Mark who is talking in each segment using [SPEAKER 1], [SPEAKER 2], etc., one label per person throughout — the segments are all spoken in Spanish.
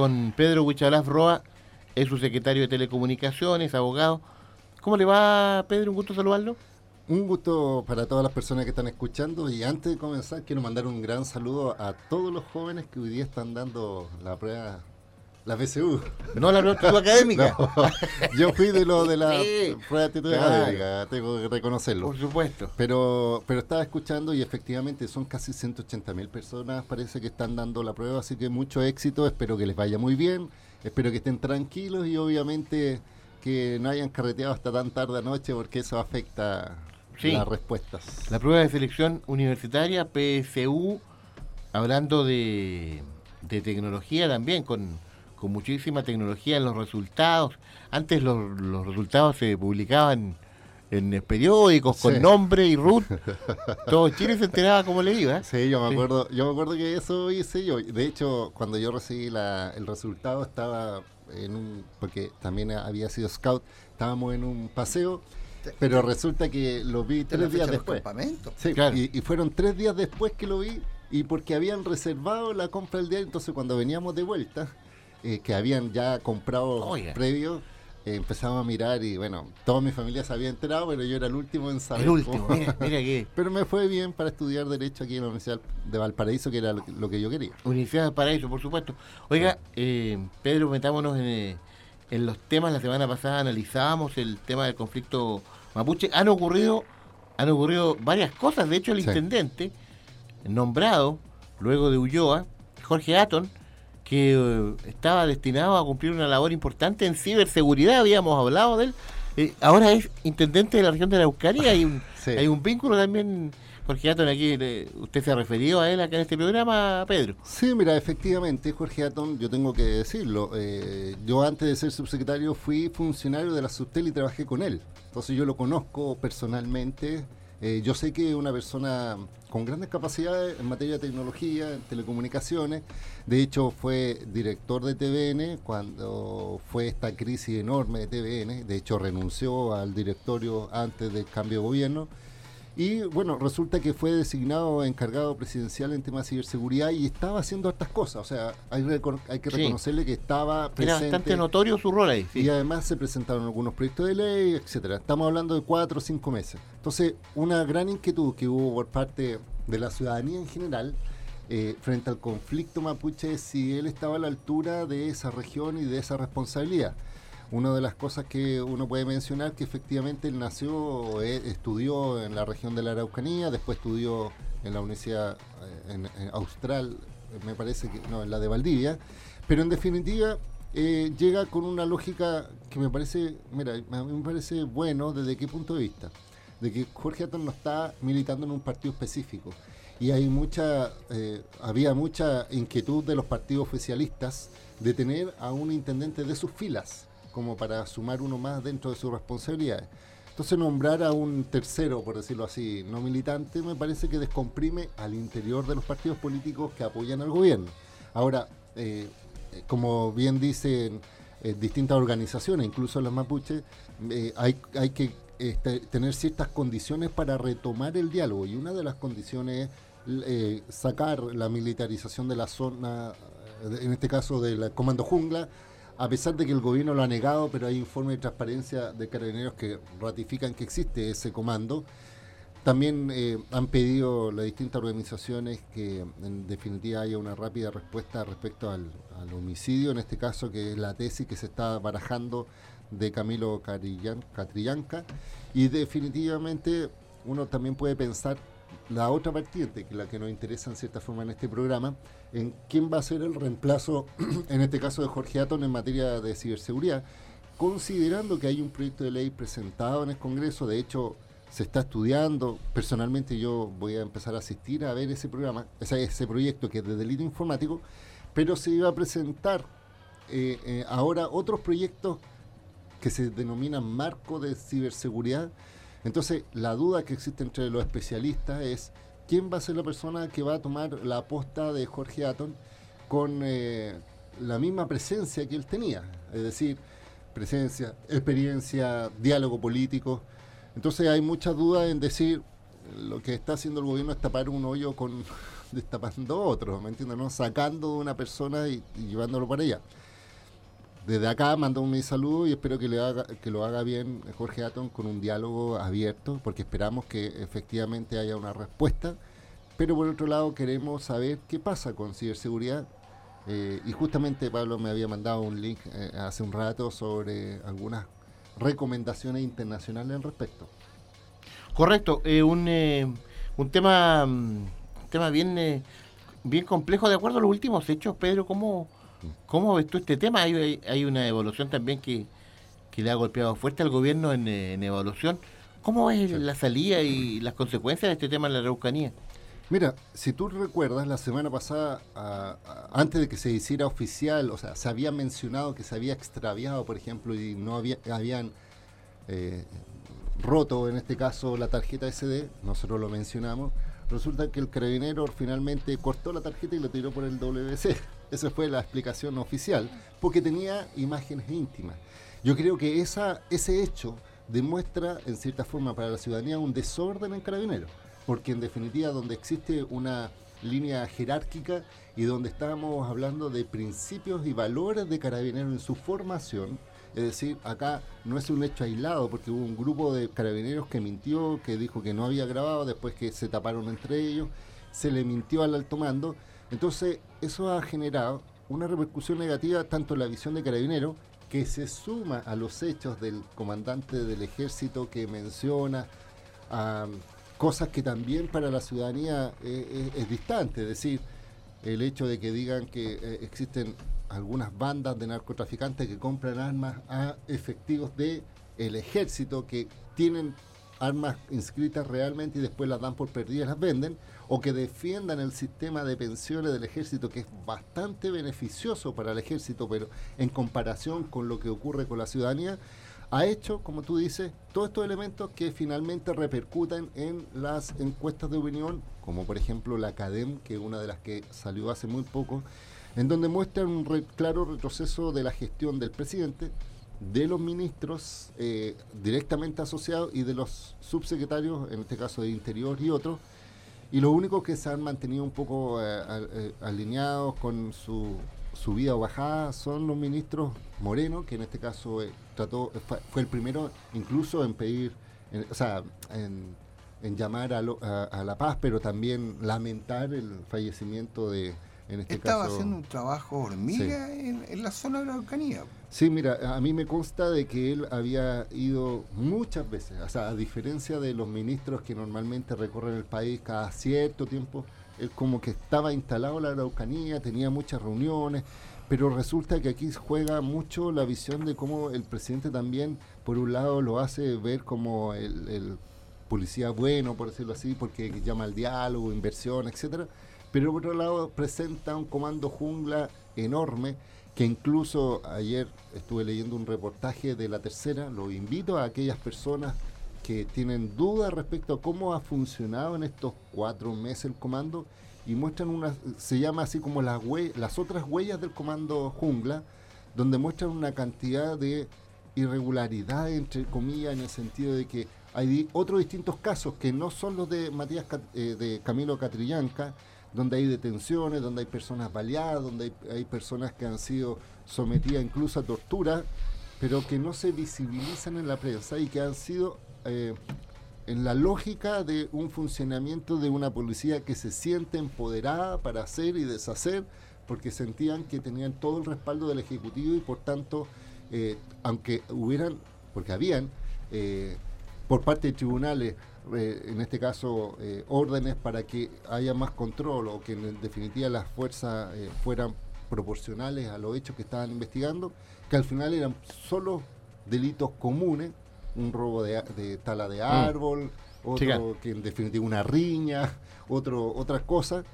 [SPEAKER 1] con Pedro Huichalaz Roa, es su secretario de Telecomunicaciones, abogado. ¿Cómo le va, Pedro? Un gusto saludarlo.
[SPEAKER 2] Un gusto para todas las personas que están escuchando y antes de comenzar quiero mandar un gran saludo a todos los jóvenes que hoy día están dando la prueba la PSU.
[SPEAKER 1] No la prueba académica.
[SPEAKER 2] yo fui de lo de la prueba de actitud académica, tengo que reconocerlo.
[SPEAKER 1] Por supuesto.
[SPEAKER 2] Pero, pero estaba escuchando y efectivamente son casi 180 mil personas, parece que están dando la prueba, así que mucho éxito, espero que les vaya muy bien, espero que estén tranquilos y obviamente que no hayan carreteado hasta tan tarde anoche porque eso afecta las respuestas.
[SPEAKER 1] La prueba de selección universitaria, PSU, hablando de, de tecnología también, con con muchísima tecnología en los resultados. Antes los, los resultados se publicaban en periódicos con nombre y root. Todo Chile se enteraba cómo le iba.
[SPEAKER 2] Sí, yo me acuerdo, yo me acuerdo que eso hice yo. De hecho, cuando yo recibí la, el resultado estaba en un porque también había sido scout, estábamos en un paseo. Pero resulta que lo vi tres días después. Sí, y, y, fueron tres días después que lo vi y porque habían reservado la compra del día. Entonces, cuando veníamos de vuelta, eh, que habían ya comprado previo, eh, empezamos a mirar y bueno, toda mi familia se había enterado, pero yo era el último en saber.
[SPEAKER 1] El último, mira, mira
[SPEAKER 2] Pero me fue bien para estudiar Derecho aquí en la Universidad de Valparaíso, que era lo, que yo quería.
[SPEAKER 1] Universidad de Valparaíso, por supuesto. Oiga, eh, Pedro, metámonos en, los temas. La semana pasada analizábamos el tema del conflicto mapuche. Han ocurrido, han ocurrido varias cosas. De hecho, el intendente nombrado, luego de Ulloa, Jorge Aton, que eh, estaba destinado a cumplir una labor importante en ciberseguridad, habíamos hablado de él. Eh, ahora es intendente de la región de la Eucaría, hay un, hay un vínculo también, Jorge Atón, aquí usted se ha referido a él acá en este programa, Pedro.
[SPEAKER 2] Sí, mira, efectivamente, Jorge Atón, yo tengo que decirlo, eh, yo antes de ser subsecretario fui funcionario de la Subtel y trabajé con él, entonces yo lo conozco personalmente, yo sé que es una persona con grandes capacidades en materia de tecnología, en telecomunicaciones. De hecho, fue director de TVN cuando fue esta crisis enorme de TVN. De hecho, renunció al directorio antes del cambio de gobierno. Y bueno, resulta que fue designado encargado presidencial en temas de ciberseguridad y estaba haciendo estas cosas. O sea, hay, hay que reconocerle que estaba
[SPEAKER 1] presente. Era bastante notorio su rol ahí.
[SPEAKER 2] Y además se presentaron algunos proyectos de ley, etcétera. Estamos hablando de cuatro o cinco meses. Entonces, una gran inquietud que hubo por parte de la ciudadanía en general eh, frente al conflicto mapuche si él estaba a la altura de esa región y de esa responsabilidad. Una de las cosas que uno puede mencionar que efectivamente él nació, eh, estudió en la región de la Araucanía, después estudió en la Universidad eh, en, Austral, me parece que no, en la de Valdivia, pero en definitiva eh, llega con una lógica que me parece, mira, a mí me parece bueno desde qué punto de vista, de que Jorge Atón no está militando en un partido específico y hay mucha, había mucha inquietud de los partidos oficialistas de tener a un intendente de sus filas como para sumar uno más dentro de sus responsabilidades. Entonces nombrar a un tercero, por decirlo así, no militante, me parece que descomprime al interior de los partidos políticos que apoyan al gobierno. Ahora, eh, como bien dicen eh, distintas organizaciones, incluso las mapuches, eh, hay, hay que este, tener ciertas condiciones para retomar el diálogo y una de las condiciones es sacar la militarización de la zona, en este caso del Comando Jungla, a pesar de que el gobierno lo ha negado, pero hay informes de transparencia de carabineros que ratifican que existe ese comando. También eh, han pedido las distintas organizaciones que en definitiva haya una rápida respuesta respecto al, homicidio, en este caso que es la tesis que se está barajando de Camilo Catrillanca. Y definitivamente uno también puede pensar la otra vertiente, que es la que nos interesa en cierta forma en este programa, en quién va a ser el reemplazo, en este caso de Jorge Atón, en materia de ciberseguridad, considerando que hay un proyecto de ley presentado en el Congreso, de hecho se está estudiando, personalmente yo voy a empezar a asistir a ver ese programa, ese, proyecto que es de delito informático, pero se iba a presentar eh, eh, ahora otros proyectos que se denominan marco de ciberseguridad. Entonces, la duda que existe entre los especialistas es quién va a ser la persona que va a tomar la aposta de Jorge Aton con eh, la misma presencia que él tenía, es decir, presencia, experiencia, diálogo político. Entonces hay mucha duda en decir lo que está haciendo el gobierno es tapar un hoyo con destapando otro, ¿me entiendes? ¿no? Sacando de una persona y, llevándolo para allá. Desde acá mando mi saludo y espero que, le haga, que lo haga bien Jorge Aton con un diálogo abierto, porque esperamos que efectivamente haya una respuesta. Pero por otro lado queremos saber qué pasa con ciberseguridad. Eh, y justamente Pablo me había mandado un link eh, hace un rato sobre algunas recomendaciones internacionales al respecto.
[SPEAKER 1] Correcto, eh, un, un tema... Mm, tema bien, eh, bien complejo de acuerdo a los últimos hechos. Pedro, ¿cómo, cómo ves tú este tema? Hay, hay una evolución también que, le ha golpeado fuerte al gobierno en, eh, evolución. ¿Cómo ves la salida y las consecuencias de este tema en la Araucanía?
[SPEAKER 2] Mira, si tú recuerdas, la semana pasada, antes de que se hiciera oficial, o sea, se había mencionado que se había extraviado, por ejemplo, y no había, habían eh, roto, en este caso, la tarjeta SD, nosotros lo mencionamos, Resulta que el carabinero finalmente cortó la tarjeta y la tiró por el WC. Esa fue la explicación oficial, porque tenía imágenes íntimas. Yo creo que esa, ese hecho demuestra, en cierta forma, para la ciudadanía un desorden en carabinero, porque en definitiva donde existe una línea jerárquica y donde estábamos hablando de principios y valores de carabinero en su formación, es decir, acá no es un hecho aislado, porque hubo un grupo de carabineros que mintió, que dijo que no había grabado, después que se taparon entre ellos, se le mintió al alto mando. Entonces, eso ha generado una repercusión negativa tanto en la visión de carabineros, que se suma a los hechos del comandante del ejército que menciona a cosas que también para la ciudadanía es, distante, es decir, el hecho de que digan que eh, existen algunas bandas de narcotraficantes que compran armas a efectivos de ejército que tienen armas inscritas realmente y después las dan por perdidas, las venden, o que defiendan el sistema de pensiones del ejército, que es bastante beneficioso para el ejército, pero en comparación con lo que ocurre con la ciudadanía, ha hecho, como tú dices, todos estos elementos que finalmente repercuten en las encuestas de opinión, como por ejemplo la CADEM, que es una de las que salió hace muy poco, en donde muestran un claro retroceso de la gestión del presidente, de los ministros eh, directamente asociados y de los subsecretarios, en este caso de Interior y otros, y los únicos que se han mantenido un poco eh, eh, alineados con su subida o bajada son los ministros Moreno, que en este caso trató fue, el primero incluso en pedir, o sea, en, llamar a, a la paz, pero también lamentar el fallecimiento de este
[SPEAKER 3] Estaba haciendo un trabajo hormiga en, la zona de la Araucanía.
[SPEAKER 2] Sí, mira, a mí me consta de que él había ido muchas veces, o sea, a diferencia de los ministros que normalmente recorren el país cada cierto tiempo, él como que estaba instalado en la Araucanía, tenía muchas reuniones, pero resulta que aquí juega mucho la visión de cómo el presidente también, por un lado, lo hace ver como el, el policía bueno, por decirlo así, porque llama al diálogo, inversión, etcétera pero por otro lado presenta un comando jungla enorme que incluso ayer estuve leyendo un reportaje de la tercera, lo invito a aquellas personas que tienen dudas respecto a cómo ha funcionado en estos cuatro meses el comando y muestran una, se llama así como las, otras huellas del comando jungla, donde muestran una cantidad de irregularidades, entre comillas, en el sentido de que hay otros distintos casos que no son los de Matías eh, de Camilo Catrillanca, donde hay detenciones, donde hay personas baleadas, donde hay, personas que han sido sometidas incluso a tortura, pero que no se visibilizan en la prensa y que han sido eh, en la lógica de un funcionamiento de una policía que se siente empoderada para hacer y deshacer, porque sentían que tenían todo el respaldo del Ejecutivo y por tanto, eh, aunque hubieran, porque habían, eh, por parte de tribunales eh, en este caso, eh, órdenes para que haya más control o que en definitiva las fuerzas eh, fueran proporcionales a los hechos que estaban investigando, que al final eran solo delitos comunes, un robo de, tala de mm. árbol, otro que en definitiva una riña, otro, otras cosas.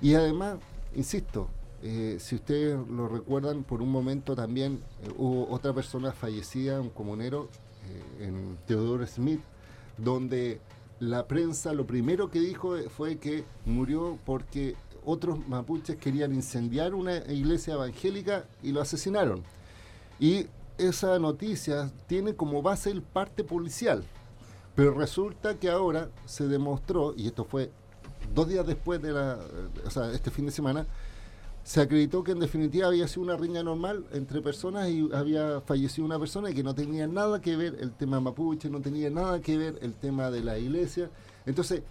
[SPEAKER 2] Y además, insisto, eh, si ustedes lo recuerdan, por un momento también eh, hubo otra persona fallecida, un comunero, eh, en Theodore Smith, donde la prensa lo primero que dijo fue que murió porque otros mapuches querían incendiar una iglesia evangélica y lo asesinaron. Y esa noticia tiene como base el parte policial. Pero resulta que ahora se demostró, y esto fue dos días después de la, o sea, este fin de semana, se acreditó que en definitiva había sido una riña normal entre personas y había fallecido una persona y que no tenía nada que ver el tema mapuche, no tenía nada que ver el tema de la iglesia. Entonces,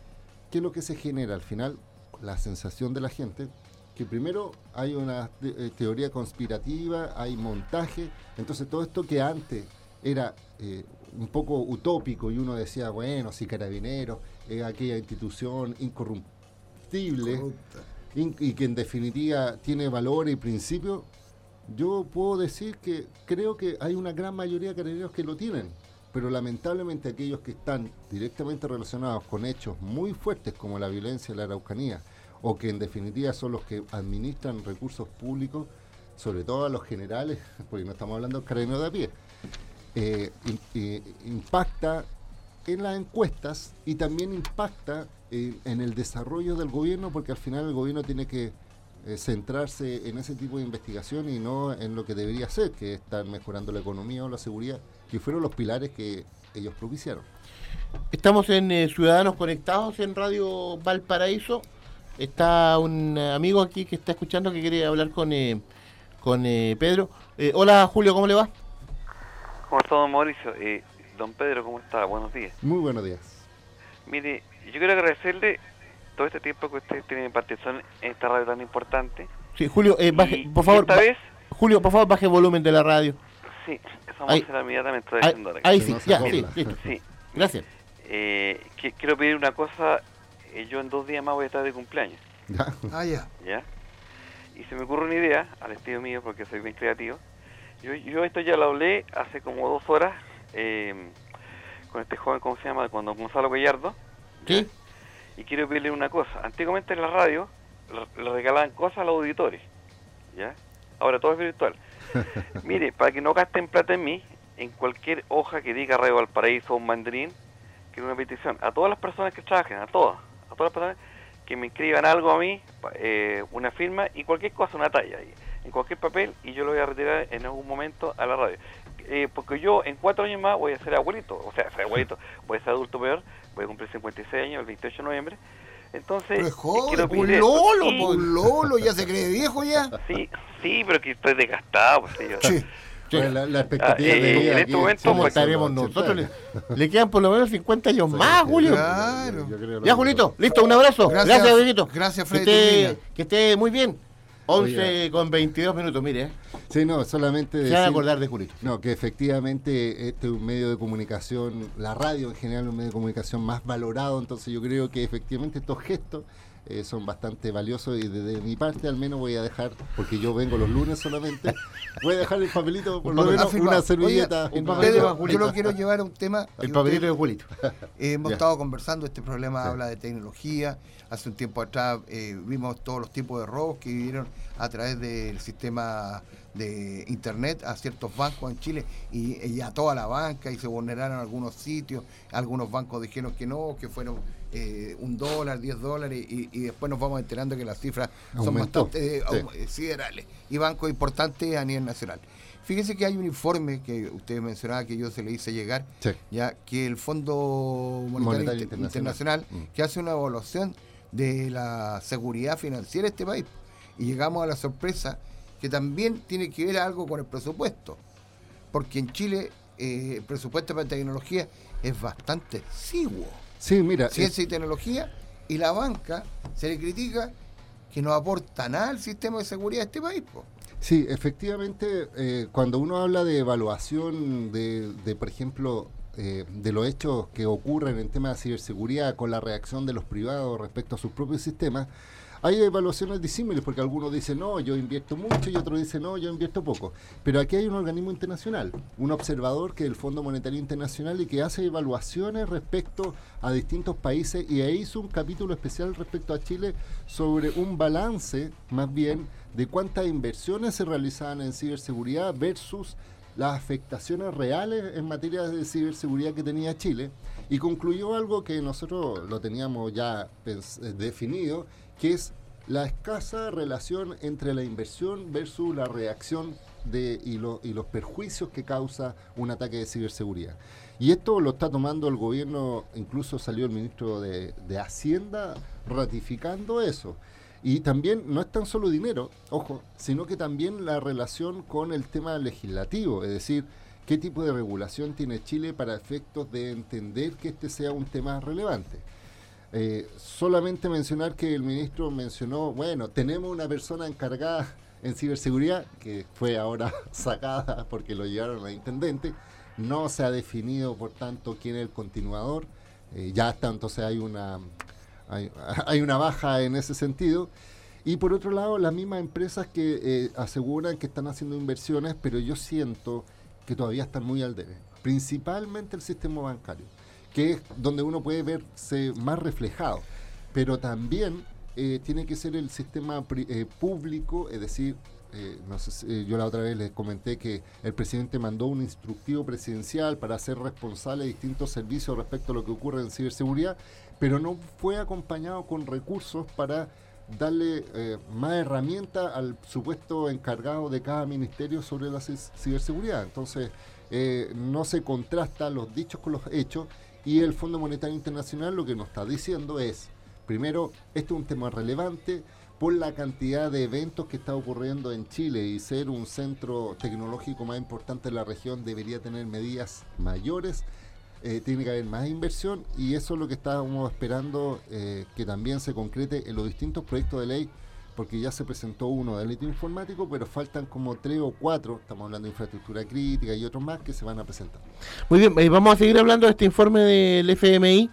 [SPEAKER 2] ¿qué es lo que se genera al final? La sensación de la gente, que primero hay una eh, teoría conspirativa, hay montaje, entonces todo esto que antes era eh, un poco utópico y uno decía, bueno, si carabineros, es aquella institución incorruptible y que en definitiva tiene valor y principio, yo puedo decir que creo que hay una gran mayoría de carabineros que lo tienen, pero lamentablemente aquellos que están directamente relacionados con hechos muy fuertes como la violencia en la Araucanía, o que en definitiva son los que administran recursos públicos, sobre todo a los generales, porque no estamos hablando de carabineros de a pie, eh, impacta en las encuestas y también impacta en, el desarrollo del gobierno, porque al final el gobierno tiene que eh, centrarse en ese tipo de investigación y no en lo que debería ser, que es estar mejorando la economía o la seguridad, que fueron los pilares que ellos propiciaron.
[SPEAKER 1] Estamos en eh, Ciudadanos Conectados en Radio Valparaíso. Está un amigo aquí que está escuchando que quiere hablar con, eh, con Pedro. hola Julio, ¿cómo le va?
[SPEAKER 4] ¿Cómo está don Mauricio? don Pedro, ¿cómo está? Buenos días.
[SPEAKER 2] Muy buenos días.
[SPEAKER 4] Mire, yo quiero agradecerle todo este tiempo que usted tiene participación en esta radio tan importante.
[SPEAKER 1] Sí, Julio, eh, baje, por favor.
[SPEAKER 4] Esta vez,
[SPEAKER 1] Julio, por favor, baje el volumen de la radio.
[SPEAKER 4] Sí, eso vamos a hacer inmediatamente.
[SPEAKER 1] Ahí, ahí sí, ya, sí, listo. Sí. Gracias.
[SPEAKER 4] Eh, quiero pedir una cosa. Eh, yo en dos días más voy a estar de cumpleaños.
[SPEAKER 3] Ah, ya.
[SPEAKER 4] ¿Ya? Y se me ocurre una idea, al estilo mío, porque soy bien creativo. Yo, yo esto ya lo hablé hace como dos horas eh, con este joven, ¿cómo se llama? Cuando Gonzalo Gallardo.
[SPEAKER 1] ¿Sí?
[SPEAKER 4] Y quiero pedirle una cosa. Antiguamente en la radio le regalaban cosas a los auditores. ¿Ya? Ahora todo es virtual. Mire, para que no gasten plata en mí, en cualquier hoja que diga Radio Valparaíso o un mandarín, quiero una petición a todas las personas que trabajen, a todas, a todas las personas que me escriban algo a mí, eh, una firma y cualquier cosa, una talla, en cualquier papel, y yo lo voy a retirar en algún momento a la radio. Eh, porque yo en cuatro años más voy a ser abuelito, o sea, ser abuelito, voy a ser adulto peor, voy a cumplir 56 años el 28 de noviembre. Entonces,
[SPEAKER 3] pero es joven, un lolo, un lolo, ya se cree viejo ya.
[SPEAKER 4] Sí, sí, pero que estoy desgastado, pues, yo.
[SPEAKER 2] Sí. la, la, expectativa ah, de
[SPEAKER 1] vida en este momento ¿Cómo pues, estaremos nosotros? Le, quedan por lo menos 50 años más, Julio.
[SPEAKER 3] Claro.
[SPEAKER 1] Ya, Julito, listo, un abrazo. Gracias, Gracias
[SPEAKER 3] Gracias,
[SPEAKER 1] Freddy. Que esté, que esté muy bien. 11 con 22 minutos, mire.
[SPEAKER 2] Sí, no, solamente
[SPEAKER 1] decir, Se van a acordar de Julito.
[SPEAKER 2] No, que efectivamente este es un medio de comunicación, la radio en general es un medio de comunicación más valorado, entonces yo creo que efectivamente estos gestos eh, son bastante valiosos y desde mi parte al menos voy a dejar, porque yo vengo los lunes solamente, voy a dejar el papelito, por lo menos una servilleta.
[SPEAKER 3] yo lo quiero llevar a un tema.
[SPEAKER 1] El papelito de Julito.
[SPEAKER 3] hemos estado conversando, este problema habla de tecnología, hace un tiempo atrás eh, vimos todos los tipos de robos que vivieron a través del sistema de internet a ciertos bancos en Chile y, a toda la banca y se vulneraron algunos sitios, algunos bancos dijeron que no, que fueron eh, un dólar, diez dólares y, después nos vamos enterando que las cifras son bastante eh, siderales y bancos importantes a nivel nacional. Fíjese que hay un informe que usted mencionaba que yo se le hice llegar, ya que el Fondo Monetario, Internacional, mm. que hace una evaluación de la seguridad financiera de este país. Y llegamos a la sorpresa que también tiene que ver algo con el presupuesto. Porque en Chile eh, el presupuesto para tecnología es bastante exiguo.
[SPEAKER 2] Sí, mira.
[SPEAKER 3] Ciencia y tecnología. Y la banca se le critica que no aporta nada al sistema de seguridad de este país.
[SPEAKER 2] Sí, efectivamente, eh, cuando uno habla de evaluación de, de por ejemplo, eh, de los hechos que ocurren en tema de ciberseguridad con la reacción de los privados respecto a sus propios sistemas, hay evaluaciones disímiles porque algunos dicen no, yo invierto mucho y otros dicen no, yo invierto poco. Pero aquí hay un organismo internacional, un observador que es el Fondo Monetario Internacional y que hace evaluaciones respecto a distintos países y ahí hizo un capítulo especial respecto a Chile sobre un balance más bien de cuántas inversiones se realizaban en ciberseguridad versus las afectaciones reales en materia de ciberseguridad que tenía Chile y concluyó algo que nosotros lo teníamos ya eh, definido, que es la escasa relación entre la inversión versus la reacción de, y, y los perjuicios que causa un ataque de ciberseguridad. Y esto lo está tomando el gobierno, incluso salió el ministro de, de Hacienda ratificando eso. Y también no es tan solo dinero, ojo, sino que también la relación con el tema legislativo, es decir, qué tipo de regulación tiene Chile para efectos de entender que este sea un tema relevante. Eh, solamente mencionar que el ministro mencionó, bueno, tenemos una persona encargada en ciberseguridad, que fue ahora sacada porque lo llevaron a intendente, no se ha definido, por tanto, quién es el continuador, eh, ya está, entonces hay una hay, una baja en ese sentido. Y por otro lado, las mismas empresas que eh, aseguran que están haciendo inversiones, pero yo siento que todavía están muy al debe. Principalmente el sistema bancario, que es donde uno puede verse más reflejado. Pero también eh, tiene que ser el sistema eh, público, es decir, no sé yo la otra vez les comenté que el presidente mandó un instructivo presidencial para hacer responsable de distintos servicios respecto a lo que ocurre en ciberseguridad, pero no fue acompañado con recursos para darle eh, más herramientas al supuesto encargado de cada ministerio sobre la ciberseguridad. Entonces, eh, no se contrastan los dichos con los hechos y el Fondo Monetario Internacional lo que nos está diciendo es, primero, esto es un tema relevante por la cantidad de eventos que está ocurriendo en Chile y ser un centro tecnológico más importante de la región debería tener medidas mayores eh, tiene que haber más inversión y eso es lo que estábamos esperando eh, que también se concrete en los distintos proyectos de ley, porque ya se presentó uno de delito informático, pero faltan como tres o cuatro, estamos hablando de infraestructura crítica y otros más que se van a presentar.
[SPEAKER 1] Muy bien, eh, vamos a seguir hablando de este informe del FMI,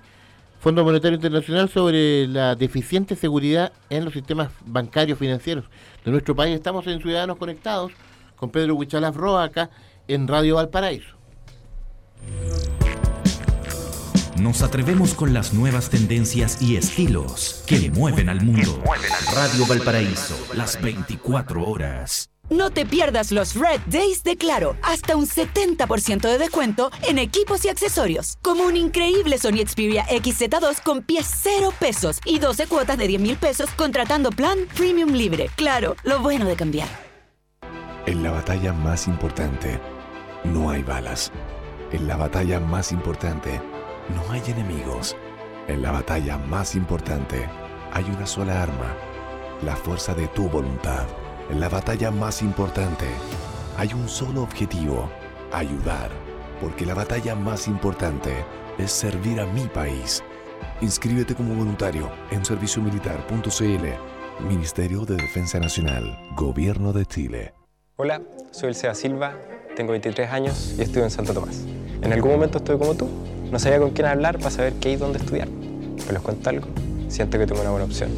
[SPEAKER 1] Fondo Monetario Internacional, sobre la deficiente seguridad en los sistemas bancarios financieros de nuestro país. Estamos en Ciudadanos Conectados con Pedro Huichalaf Roa acá en Radio Valparaíso.
[SPEAKER 5] Nos atrevemos con las nuevas tendencias y estilos que mueven al mundo. Radio Valparaíso, las 24 horas.
[SPEAKER 6] No te pierdas los Red Days de Claro. Hasta un 70% de descuento en equipos y accesorios. Como un increíble Sony Xperia XZ2 con pies 0 pesos y 12 cuotas de 10 mil pesos contratando plan Premium Libre. Claro, lo bueno de cambiar.
[SPEAKER 7] En la batalla más importante, no hay balas. En la batalla más importante, no hay enemigos. En la batalla más importante hay una sola arma, la fuerza de tu voluntad. En la batalla más importante hay un solo objetivo, ayudar. Porque la batalla más importante es servir a mi país. Inscríbete como voluntario en serviciomilitar.cl. Ministerio de Defensa Nacional, Gobierno de Chile.
[SPEAKER 8] Hola, soy el Sea Silva, tengo 23 años y estudio en Santo Tomás. En algún momento estoy como tú no sabía con quién hablar para saber qué y dónde estudiar. Pero les cuento algo, siento que tengo una buena opción.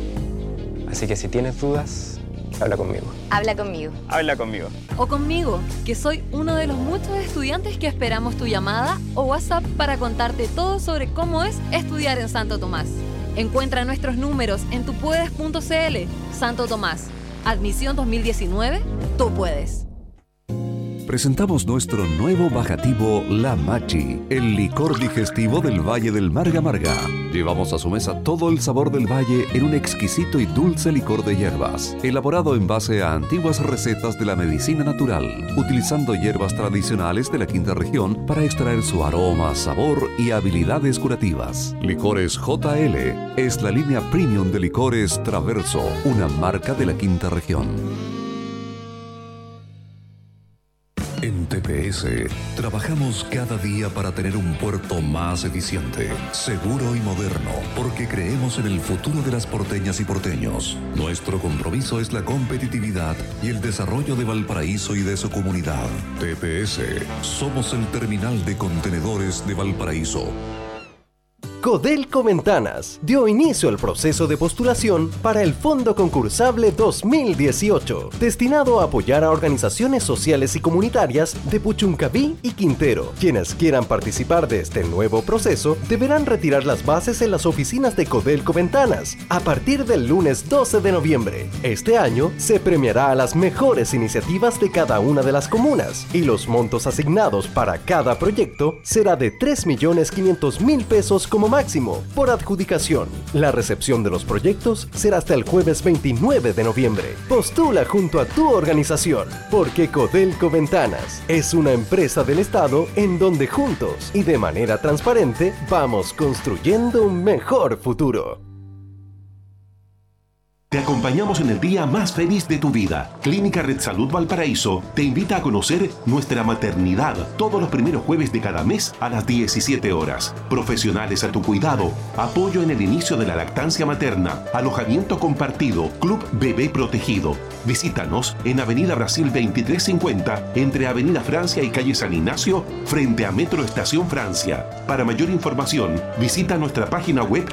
[SPEAKER 8] Así que si tienes dudas, habla conmigo.
[SPEAKER 9] Habla conmigo.
[SPEAKER 8] Habla conmigo.
[SPEAKER 9] O conmigo, que soy uno de los muchos estudiantes que esperamos tu llamada o WhatsApp para contarte todo sobre cómo es estudiar en Santo Tomás. Encuentra nuestros números en tupuedes.cl. Santo Tomás. Admisión 2019. Tú puedes
[SPEAKER 5] presentamos nuestro nuevo bajativo La Machi, el licor digestivo del Valle del Marga Marga. Llevamos a su mesa todo el sabor del valle en un exquisito y dulce licor de hierbas, elaborado en base a antiguas recetas de la medicina natural, utilizando hierbas tradicionales de la quinta región para extraer su aroma, sabor y habilidades curativas. Licores JL es la línea premium de licores Traverso, una marca de la quinta región. En TPS trabajamos cada día para tener un puerto más eficiente, seguro y moderno, porque creemos en el futuro de las porteñas y porteños. Nuestro compromiso es la competitividad y el desarrollo de Valparaíso y de su comunidad. TPS, somos el terminal de contenedores de Valparaíso.
[SPEAKER 10] Codelco Ventanas dio inicio al proceso de postulación para el Fondo Concursable 2018, destinado a apoyar a organizaciones sociales y comunitarias de Puchuncaví y Quintero. Quienes quieran participar de este nuevo proceso deberán retirar las bases en las oficinas de Codelco Ventanas a partir del lunes 12 de noviembre. Este año se premiará a las mejores iniciativas de cada una de las comunas y los montos asignados para cada proyecto será de 3.500.000 pesos como máximo por adjudicación. La recepción de los proyectos será hasta el jueves 29 de noviembre. Postula junto a tu organización, porque Codelco Ventanas es una empresa del Estado en donde juntos y de manera transparente vamos construyendo un mejor futuro.
[SPEAKER 11] Te acompañamos en el día más feliz de tu vida. Clínica Red Salud Valparaíso te invita a conocer nuestra maternidad todos los primeros jueves de cada mes a las 17 horas. Profesionales a tu cuidado, apoyo en el inicio de la lactancia materna, alojamiento compartido, Club Bebé Protegido. Visítanos en Avenida Brasil 2350 entre Avenida Francia y Calle San Ignacio frente a Metro Estación Francia. Para mayor información, visita nuestra página web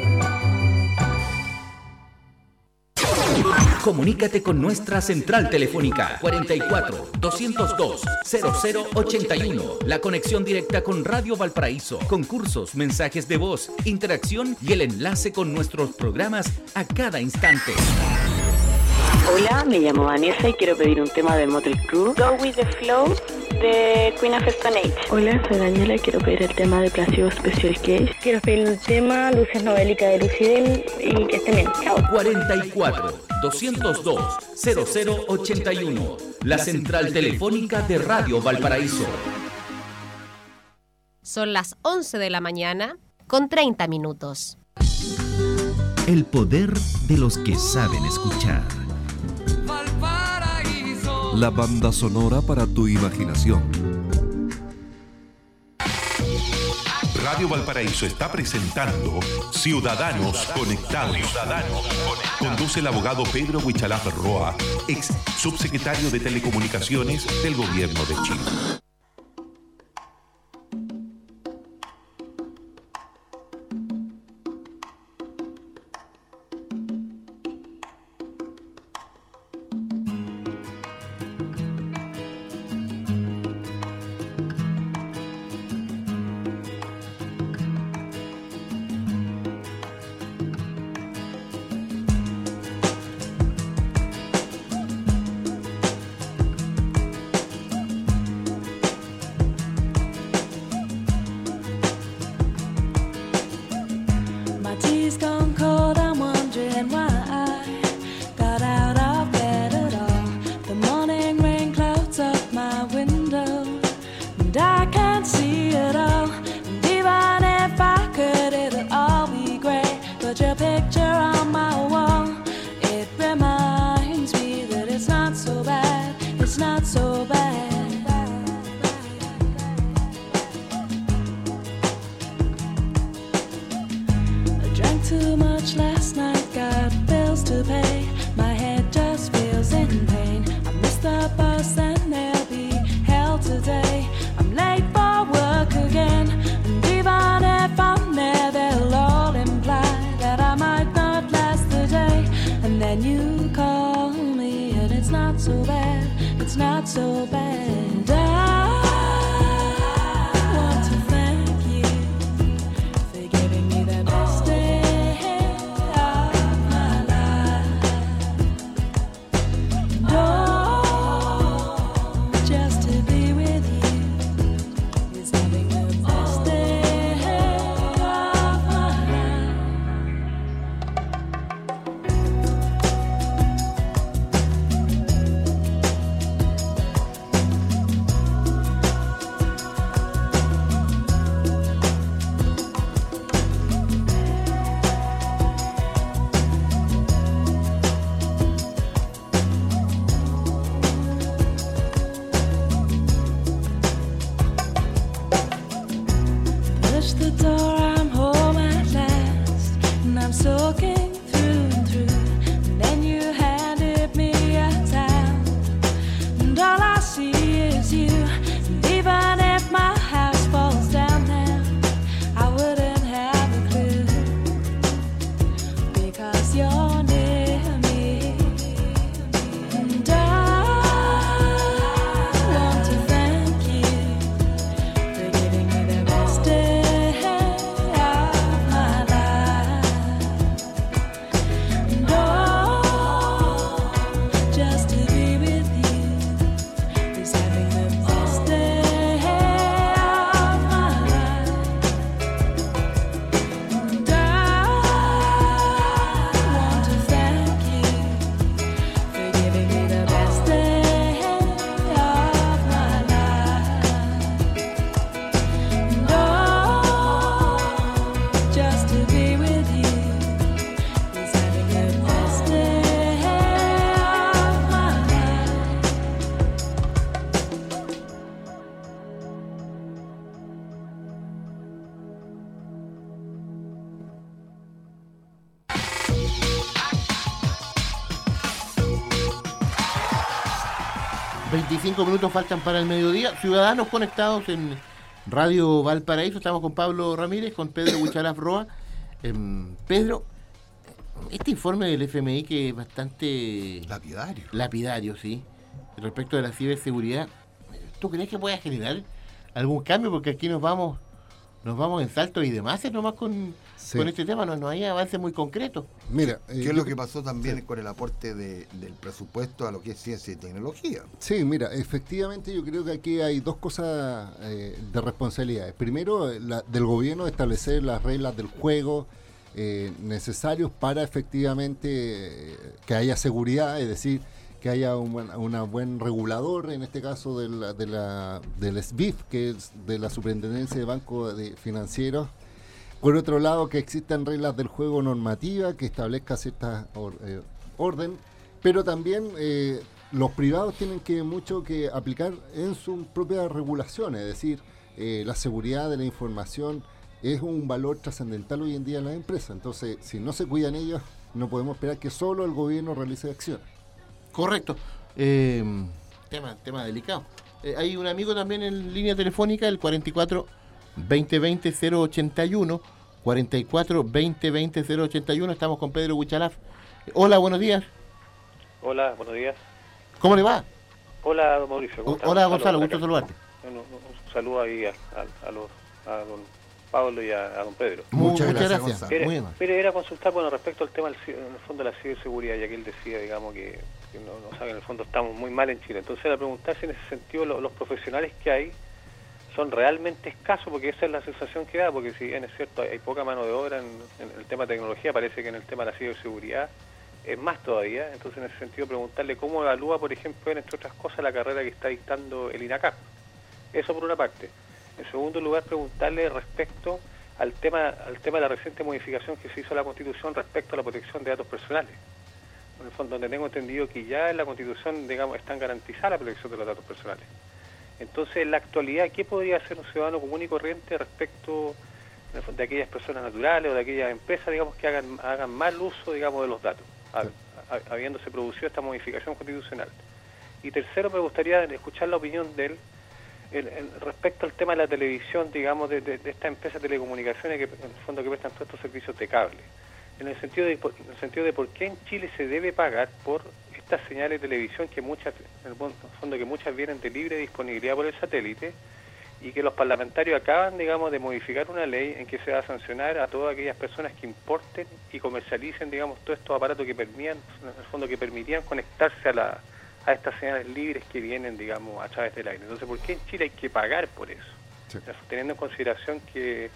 [SPEAKER 12] Comunícate con nuestra central telefónica 44 202 0081. La conexión directa con Radio Valparaíso, concursos, mensajes de voz, interacción y el enlace con nuestros programas a cada instante.
[SPEAKER 13] Hola, me llamo Vanessa y quiero pedir un tema de Motley Crue, Go With The Flow, de Queen of Stone Age.
[SPEAKER 14] Hola, soy Daniela y quiero pedir el tema de Placebo Special Case.
[SPEAKER 15] Quiero pedir el tema Luces Novélica de Lucidel y que estén bien. Chao.
[SPEAKER 12] 44 202 0081. La central telefónica de Radio Valparaíso.
[SPEAKER 16] Son las 11 de la mañana con 30 minutos.
[SPEAKER 17] El poder de los que saben escuchar. La banda sonora para tu imaginación.
[SPEAKER 11] Radio Valparaíso está presentando Ciudadanos Conectados. Conduce el abogado Pedro Huichalaf Roa, ex subsecretario de Telecomunicaciones del Gobierno de Chile.
[SPEAKER 1] 25 minutos faltan para el mediodía. Ciudadanos conectados en Radio Valparaíso. Estamos con Pablo Ramírez, con Pedro Huichalaf Roa. Em, Pedro, este informe del FMI que es bastante...
[SPEAKER 3] Lapidario.
[SPEAKER 1] Lapidario, sí. Respecto de la ciberseguridad, ¿tú crees que pueda generar algún cambio? Porque aquí nos vamos nos vamos en salto y demás nomás con,
[SPEAKER 2] Sí.
[SPEAKER 1] con este tema, no, no hay avance muy concreto.
[SPEAKER 2] Mira, eh,
[SPEAKER 3] ¿Qué es
[SPEAKER 2] yo
[SPEAKER 3] lo que pasó también con el aporte de- del presupuesto a lo que es ciencia y tecnología?
[SPEAKER 2] Sí, mira, efectivamente yo creo que aquí hay dos cosas eh, de responsabilidades. Primero, la, del gobierno establecer las reglas del juego eh, necesarios para efectivamente eh, que haya seguridad, es decir, que haya un buen, una buen regulador, en este caso de la, de la, del SBIF, que es de la Superintendencia de Bancos de Financieros. Por otro lado, que existan reglas del juego normativa que establezca cierta eh, orden, pero también eh, los privados tienen que mucho que aplicar en sus propias regulaciones, es decir, eh, la seguridad de la información es un valor trascendental hoy en día en las empresas. Entonces, si no se cuidan ellos, no podemos esperar que solo el gobierno realice acciones.
[SPEAKER 1] Correcto. Tema, tema delicado. Hay un amigo también en línea telefónica, el 44 2020 081. 44 2020 081. Estamos con Pedro Huichalaf. Hola, buenos días.
[SPEAKER 18] Hola, buenos días.
[SPEAKER 1] ¿Cómo le va?
[SPEAKER 18] Hola, don Mauricio.
[SPEAKER 1] hola, Gonzalo, gusto
[SPEAKER 18] acá.
[SPEAKER 1] saludarte.
[SPEAKER 18] Un, un- un saludo ahí a, a- a los, a don Pablo y a, a don Pedro.
[SPEAKER 1] Muchas Muchas gracias, gracias. Muy
[SPEAKER 18] mire, era consultar bueno, respecto al tema del, en el fondo de la ciberseguridad, ya que él decía, digamos, que, que no, no sabe, en el fondo estamos muy mal en Chile. Entonces, era preguntar si en ese sentido lo- los profesionales que hay son realmente escasos, porque esa es la sensación que da, porque si bien es cierto, hay, poca mano de obra en, el tema de tecnología, parece que en el tema de la ciberseguridad es más todavía. Entonces, en ese sentido, preguntarle cómo evalúa, por ejemplo, entre otras cosas, la carrera que está dictando el INACAP. Eso por una parte. En segundo lugar, preguntarle respecto al tema, al tema de la reciente modificación que se hizo a la Constitución respecto a la protección de datos personales. En el fondo, donde tengo entendido que ya en la Constitución, digamos, están garantizadas la protección de los datos personales. Entonces, en la actualidad, ¿qué podría hacer un ciudadano común y corriente respecto de aquellas personas naturales o de aquellas empresas, digamos, que hagan, hagan mal uso, digamos, de los datos, hab- hab- habiéndose producido esta modificación constitucional? Y tercero, me gustaría escuchar la opinión de él el- el- respecto al tema de la televisión, digamos, de, de, de esta empresa de telecomunicaciones que en el fondo que prestan todos estos servicios de cable. En el sentido de, en el sentido de por qué en Chile se debe pagar por estas señales de televisión que muchas, en el fon- fondo que muchas vienen de libre disponibilidad por el satélite y que los parlamentarios acaban, digamos, de modificar una ley en que se va a sancionar a todas aquellas personas que importen y comercialicen, digamos, todos estos aparatos que permitían, en el fondo que permitían conectarse a la a estas señales libres que vienen, digamos, a través del aire. Entonces, ¿por qué en Chile hay que pagar por eso? Teniendo en consideración que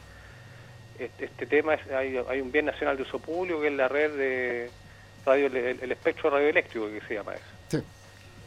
[SPEAKER 18] este, este tema, es, hay, hay un bien nacional de uso público que es la red de radio, el, el espectro radioeléctrico que se llama eso.
[SPEAKER 2] Sí.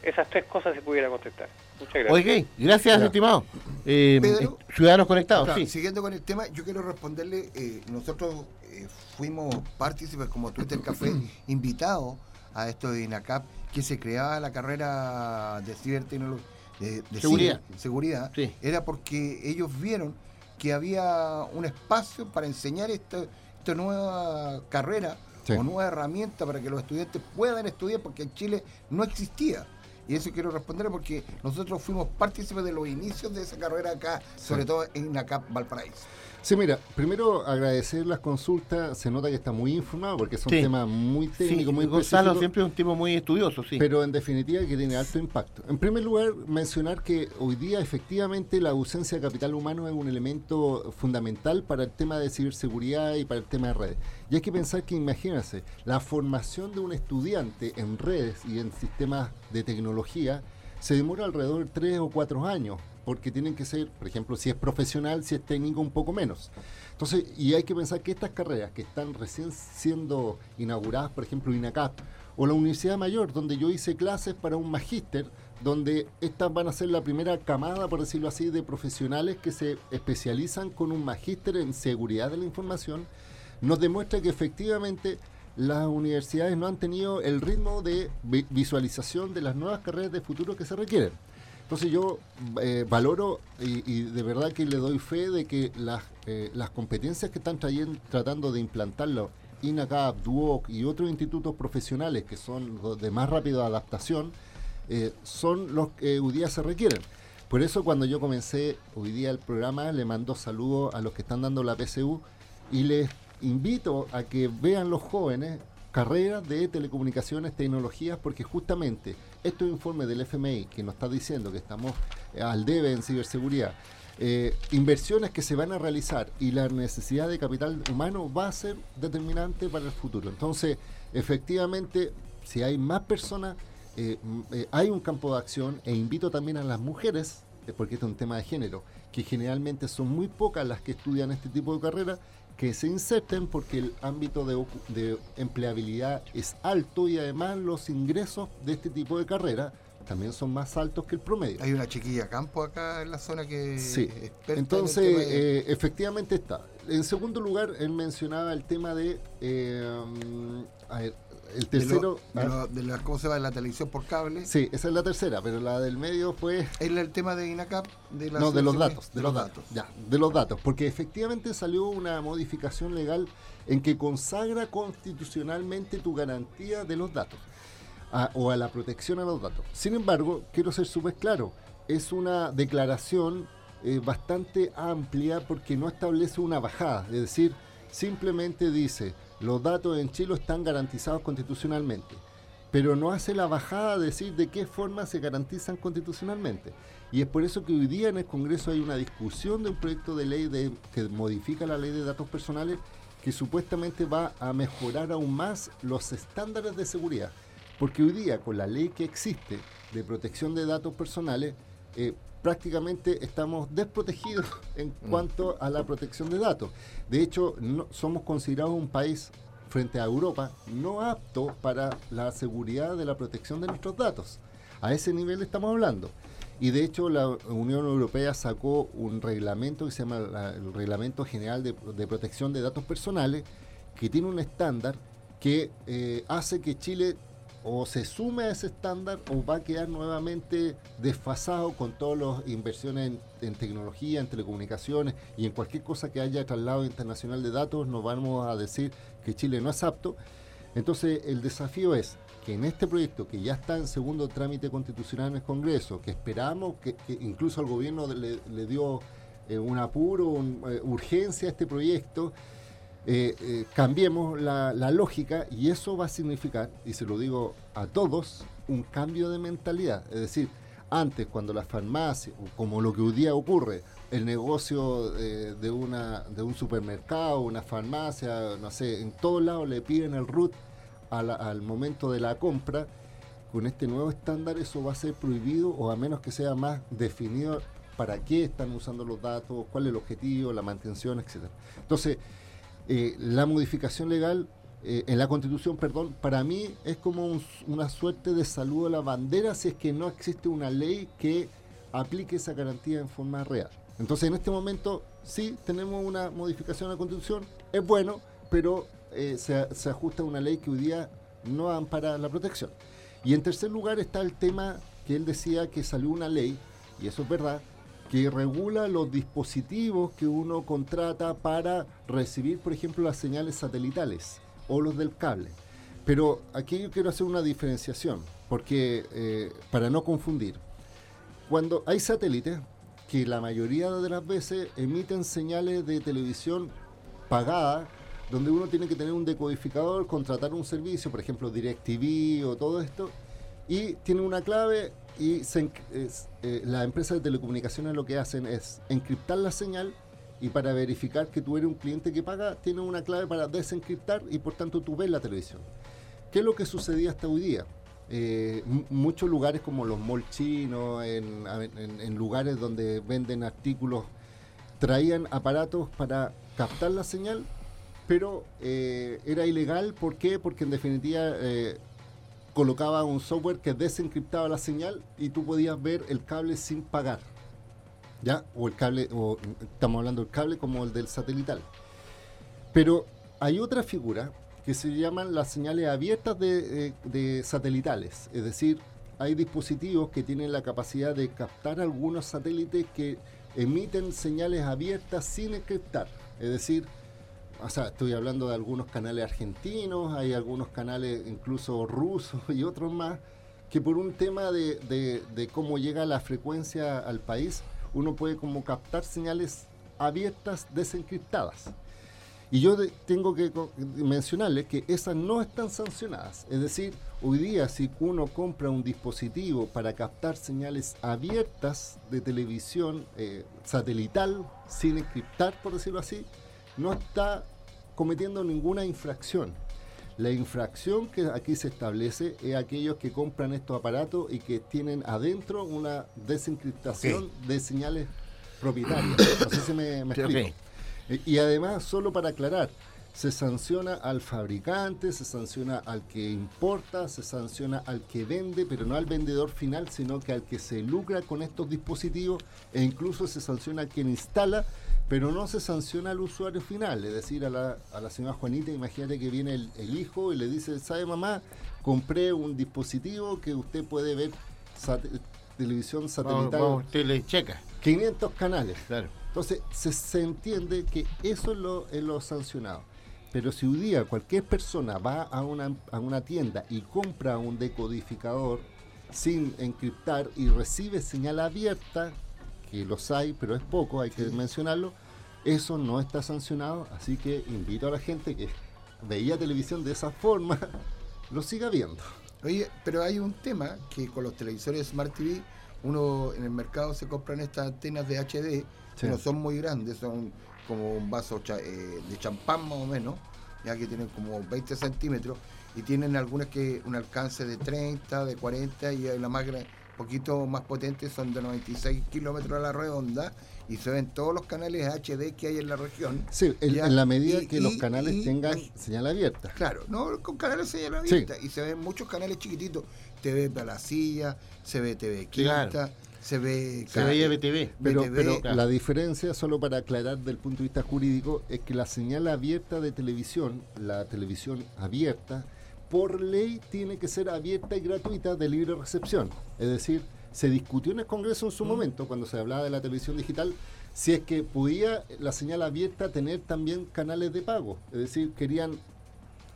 [SPEAKER 18] Esas tres cosas se pudiera contestar. Muchas gracias.
[SPEAKER 1] Oye, gracias, estimado. Eh,
[SPEAKER 3] Pedro.
[SPEAKER 1] eh, ciudadanos conectados,
[SPEAKER 3] Claro,
[SPEAKER 1] sí.
[SPEAKER 3] Siguiendo con el tema, yo quiero responderle, eh, nosotros eh, fuimos partícipes como Twitter Café, invitados a esto de INACAP, que se creaba la carrera de cibertecnología, de, de
[SPEAKER 1] Seguridad.
[SPEAKER 3] ciber- seguridad, era porque ellos vieron que había un espacio para enseñar esta, esta nueva carrera
[SPEAKER 2] Sí.
[SPEAKER 3] o nueva herramienta para que los estudiantes puedan estudiar, porque en Chile no existía. Y eso quiero responder porque nosotros fuimos partícipes de los inicios de esa carrera acá, sobre todo en INACAP Valparaíso.
[SPEAKER 2] Sí, mira, primero agradecer las consultas, se nota que está muy informado porque son
[SPEAKER 1] Sí.
[SPEAKER 2] temas muy técnicos,
[SPEAKER 1] Sí,
[SPEAKER 2] muy
[SPEAKER 1] Gonzalo siempre es un tipo muy estudioso, sí.
[SPEAKER 2] Pero en definitiva que tiene alto impacto. En primer lugar, mencionar que hoy día efectivamente la ausencia de capital humano es un elemento fundamental para el tema de ciberseguridad y para el tema de redes. Y hay que pensar que, imagínense, la formación de un estudiante en redes y en sistemas de tecnología se demora alrededor de tres o cuatro años, porque tienen que ser, por ejemplo, si es profesional, si es técnico, un poco menos. Entonces, y hay que pensar que estas carreras que están recién siendo inauguradas, por ejemplo, INACAP, o la Universidad Mayor, donde yo hice clases para un magíster, donde estas van a ser la primera camada, por decirlo así, de profesionales que se especializan con un magíster en seguridad de la información, nos demuestra que efectivamente las universidades no han tenido el ritmo de vi- visualización de las nuevas carreras de futuro que se requieren. Entonces yo eh, valoro y, de verdad que le doy fe de que las, eh, las competencias que están trayen- tratando de implantarlo INACAP, DUOC y otros institutos profesionales que son de más rápida adaptación, eh, son los que hoy día se requieren. Por eso cuando yo comencé hoy día el programa, le mando saludos a los que están dando la PSU y les invito a que vean los jóvenes carreras de telecomunicaciones, tecnologías, porque justamente estos informes del FMI que nos está diciendo que estamos eh, al debe en ciberseguridad, eh, inversiones que se van a realizar y la necesidad de capital humano va a ser determinante para el futuro. Entonces, efectivamente, si hay más personas, eh, hay un campo de acción e invito también a las mujeres, porque este es un tema de género, que generalmente son muy pocas las que estudian este tipo de carrera, que se inserten porque el ámbito de, de empleabilidad es alto y además los ingresos de este tipo de carrera también son más altos que el promedio.
[SPEAKER 3] Hay una chiquilla campo acá en la zona que
[SPEAKER 2] Sí,
[SPEAKER 3] en
[SPEAKER 2] entonces
[SPEAKER 3] tema de-
[SPEAKER 2] eh, efectivamente está. En segundo lugar, él mencionaba el tema de, eh, mm, a ver, el
[SPEAKER 3] de lo-
[SPEAKER 2] tercero...
[SPEAKER 3] de,
[SPEAKER 2] ah,
[SPEAKER 3] lo- de la, ¿cómo se llama? la televisión por cable.
[SPEAKER 2] Sí, esa es la tercera, pero la del medio fue...
[SPEAKER 3] Es el tema de INACAP. De la
[SPEAKER 2] no, de los datos, de, los datos. Ya, de los datos, porque efectivamente salió una modificación legal en que consagra constitucionalmente tu garantía de los datos a- o a la protección a los datos. Sin embargo, quiero ser súper claro, es una declaración eh, bastante amplia porque no establece una bajada, es decir, simplemente dice, los datos en Chile están garantizados constitucionalmente, pero no hace la bajada de decir de qué forma se garantizan constitucionalmente. Y es por eso que hoy día en el Congreso hay una discusión de un proyecto de ley que modifica la ley de datos personales que supuestamente va a mejorar aún más los estándares de seguridad. Porque hoy día, con la ley que existe de protección de datos personales, eh, prácticamente estamos desprotegidos en cuanto a la protección de datos. De hecho, no, somos considerados un país frente a Europa no apto para la seguridad de la protección de nuestros datos. A ese nivel estamos hablando. Y de hecho la Unión Europea sacó un reglamento que se llama la- el Reglamento General de, de Protección de Datos Personales, que tiene un estándar que eh, hace que Chile o se sume a ese estándar o va a quedar nuevamente desfasado con todas las inversiones en, tecnología, en telecomunicaciones y en cualquier cosa que haya traslado internacional de datos, nos vamos a decir que Chile no es apto. Entonces el desafío es que en este proyecto que ya está en segundo trámite constitucional en el Congreso, que esperamos que, incluso al gobierno le, le dio eh, un apuro, un, eh, urgencia a este proyecto, eh, eh, cambiemos la, lógica y eso va a significar, y se lo digo a todos, un cambio de mentalidad. Es decir, antes cuando las farmacias, como lo que hoy día ocurre, el negocio de, una, de un supermercado, una farmacia, no sé, en todos lados le piden el RUT a la- al momento de la compra, con este nuevo estándar eso va a ser prohibido o a menos que sea más definido para qué están usando los datos, cuál es el objetivo, la mantención, etcétera. Entonces, eh, la modificación legal eh, en la constitución, perdón, para mí es como un- una suerte de saludo a la bandera si es que no existe una ley que aplique esa garantía en forma real. Entonces, en este momento, sí, tenemos una modificación a la constitución, es bueno, pero eh, se, se ajusta a una ley que hoy día no ampara la protección. Y en tercer lugar está el tema que él decía que salió una ley, y eso es verdad, que regula los dispositivos que uno contrata para recibir, por ejemplo, las señales satelitales o los del cable. Pero aquí yo quiero hacer una diferenciación, porque eh, para no confundir, cuando hay satélites que la mayoría de las veces emiten señales de televisión pagada, donde uno tiene que tener un decodificador, contratar un servicio, por ejemplo DirecTV o todo esto, y tiene una clave y se es, eh, las empresas de telecomunicaciones lo que hacen es encriptar la señal y para verificar que tú eres un cliente que paga, tiene una clave para desencriptar y por tanto tú ves la televisión. ¿Qué es lo que sucedía hasta hoy día? Eh, muchos lugares como los malls chinos, en, en- en lugares donde venden artículos, traían aparatos para captar la señal, pero eh, era ilegal. ¿Por qué? Porque en definitiva eh, colocaba un software que desencriptaba la señal y tú podías ver el cable sin pagar. ¿Ya? O el cable, o estamos hablando del cable como el del satelital. Pero hay otra figura que se llaman las señales abiertas de, eh, de satelitales. Es decir, hay dispositivos que tienen la capacidad de captar algunos satélites que emiten señales abiertas sin encriptar. Es decir, o sea, estoy hablando de algunos canales argentinos, hay algunos canales incluso rusos y otros más que por un tema de, de- de cómo llega la frecuencia al país, uno puede como captar señales abiertas desencriptadas. Y yo de- tengo que mencionarles que esas no están sancionadas. Es decir, hoy día si uno compra un dispositivo para captar señales abiertas de televisión eh, satelital, sin encriptar, por decirlo así, no está cometiendo ninguna infracción. La infracción que aquí se establece es aquellos que compran estos aparatos y que tienen adentro una desencriptación de señales propietarias. No sé si me, explico. Y además, solo para aclarar, se sanciona al fabricante, se sanciona al que importa, se sanciona al que vende, pero no al vendedor final, sino que al que se lucra con estos dispositivos e incluso se sanciona a quien instala, pero no se sanciona al usuario final, es decir, a la, a la señora Juanita, imagínate que viene el, el hijo y le dice, ¿sabe mamá? Compré un dispositivo que usted puede ver televisión satelital.
[SPEAKER 1] vamos, usted le checa.
[SPEAKER 2] 500 canales.
[SPEAKER 1] Claro.
[SPEAKER 2] Entonces, se, se entiende que eso es lo, es lo sancionado. Pero si un día cualquier persona va a una, a una tienda y compra un decodificador sin encriptar y recibe señal abierta, que los hay, pero es poco, hay que mencionarlo, eso no está sancionado. Así que invito a la gente que veía televisión de esa forma, lo siga viendo.
[SPEAKER 3] Oye, pero hay un tema que con los televisores Smart TV, uno en el mercado se compran estas antenas de HD,
[SPEAKER 2] Sí.
[SPEAKER 3] que no son muy grandes, son como un vaso cha- eh, de champán más o menos, ya que tienen como 20 centímetros, y tienen algunas que un alcance de 30, de 40, y la más gra- poquito más potente son de 96 kilómetros a la redonda, y se ven todos los canales HD que hay en la región.
[SPEAKER 2] Sí, en, la medida
[SPEAKER 3] y-
[SPEAKER 2] que los canales
[SPEAKER 3] y-
[SPEAKER 2] tengan señal abierta.
[SPEAKER 3] Claro, no con canales señal
[SPEAKER 2] Sí.
[SPEAKER 3] abierta. Y se ven muchos canales chiquititos. TV para la silla, se ve TV Quinta,
[SPEAKER 1] Claro.
[SPEAKER 3] se ve.
[SPEAKER 1] Se veía BTV.
[SPEAKER 2] Pero,
[SPEAKER 3] BTV,
[SPEAKER 2] pero
[SPEAKER 3] claro.
[SPEAKER 2] la diferencia, solo para aclarar del punto de vista jurídico, es que la señal abierta de televisión, la televisión abierta, por ley tiene que ser abierta y gratuita de libre recepción. Es decir, se discutió en el Congreso en su momento, cuando se hablaba de la televisión digital, si es que podía la señal abierta tener también canales de pago. Es decir, querían